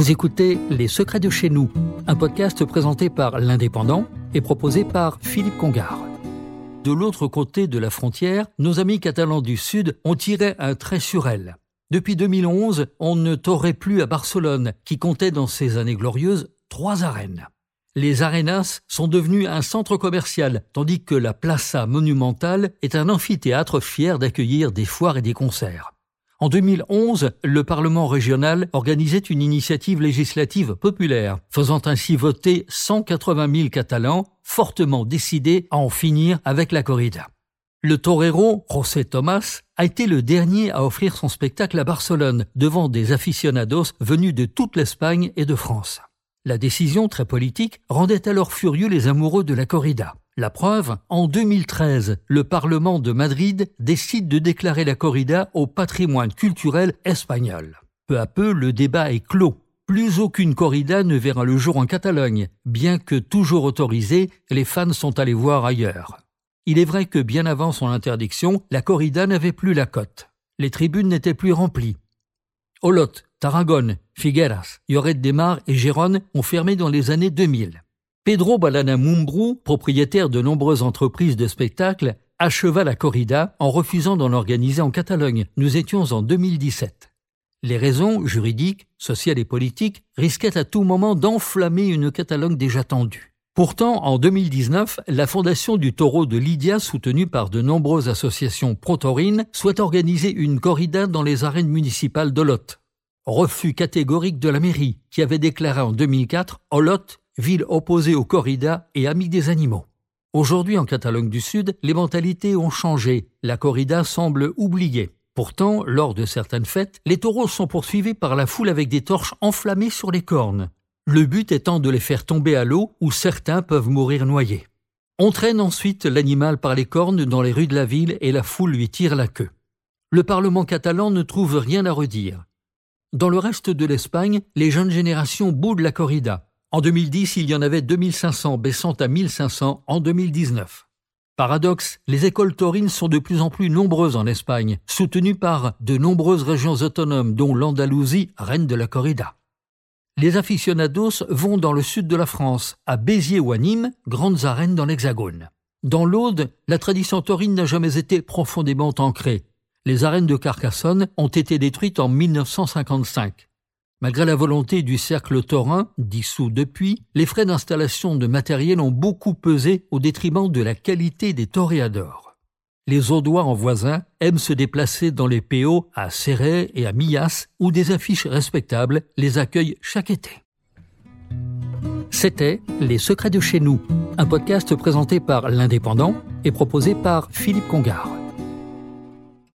Vous écoutez Les Secrets de chez nous, un podcast présenté par l'Indépendant et proposé par Philippe Congar. De l'autre côté de la frontière, nos amis catalans du Sud ont tiré un trait sur elle. Depuis 2011, on ne t'aurait plus à Barcelone, qui comptait dans ses années glorieuses trois arènes. Les arenas sont devenus un centre commercial, tandis que la Plaza Monumental est un amphithéâtre fier d'accueillir des foires et des concerts. En 2011, le Parlement régional organisait une initiative législative populaire, faisant ainsi voter 180 000 Catalans fortement décidés à en finir avec la corrida. Le torero José Tomás a été le dernier à offrir son spectacle à Barcelone devant des aficionados venus de toute l'Espagne et de France. La décision très politique rendait alors furieux les amoureux de la corrida. La preuve, en 2013, le Parlement de Madrid décide de déclarer la corrida au patrimoine culturel espagnol. Peu à peu, le débat est clos. Plus aucune corrida ne verra le jour en Catalogne, bien que toujours autorisée, les fans sont allés voir ailleurs. Il est vrai que bien avant son interdiction, la corrida n'avait plus la cote. Les tribunes n'étaient plus remplies. Olot, Tarragone, Figueras, Lloret de Mar et Gérone ont fermé dans les années 2000. Pedro Balana Mumbrou, propriétaire de nombreuses entreprises de spectacles, acheva la corrida en refusant d'en organiser en Catalogne. Nous étions en 2017. Les raisons juridiques, sociales et politiques risquaient à tout moment d'enflammer une Catalogne déjà tendue. Pourtant, en 2019, la fondation du taureau de Lydia, soutenue par de nombreuses associations pro-taurines, souhaite organiser une corrida dans les arènes municipales d'Olot. Refus catégorique de la mairie, qui avait déclaré en 2004 Olot ville opposée aux corridas et amie des animaux. Aujourd'hui, en Catalogne du Sud, les mentalités ont changé. La corrida semble oubliée. Pourtant, lors de certaines fêtes, les taureaux sont poursuivis par la foule avec des torches enflammées sur les cornes. Le but étant de les faire tomber à l'eau où certains peuvent mourir noyés. On traîne ensuite l'animal par les cornes dans les rues de la ville et la foule lui tire la queue. Le Parlement catalan ne trouve rien à redire. Dans le reste de l'Espagne, les jeunes générations boudent la corrida. En 2010, il y en avait 2500, baissant à 1500 en 2019. Paradoxe, les écoles taurines sont de plus en plus nombreuses en Espagne, soutenues par de nombreuses régions autonomes, dont l'Andalousie, reine de la corrida. Les aficionados vont dans le sud de la France, à Béziers ou à Nîmes, grandes arènes dans l'Hexagone. Dans l'Aude, la tradition taurine n'a jamais été profondément ancrée. Les arènes de Carcassonne ont été détruites en 1955. Malgré la volonté du cercle taurin, dissous depuis, les frais d'installation de matériel ont beaucoup pesé au détriment de la qualité des toréadors. Les Audois en voisin aiment se déplacer dans les PO à Serret et à Millas, où des affiches respectables les accueillent chaque été. C'était Les Secrets de chez nous, un podcast présenté par l'Indépendant et proposé par Philippe Congar.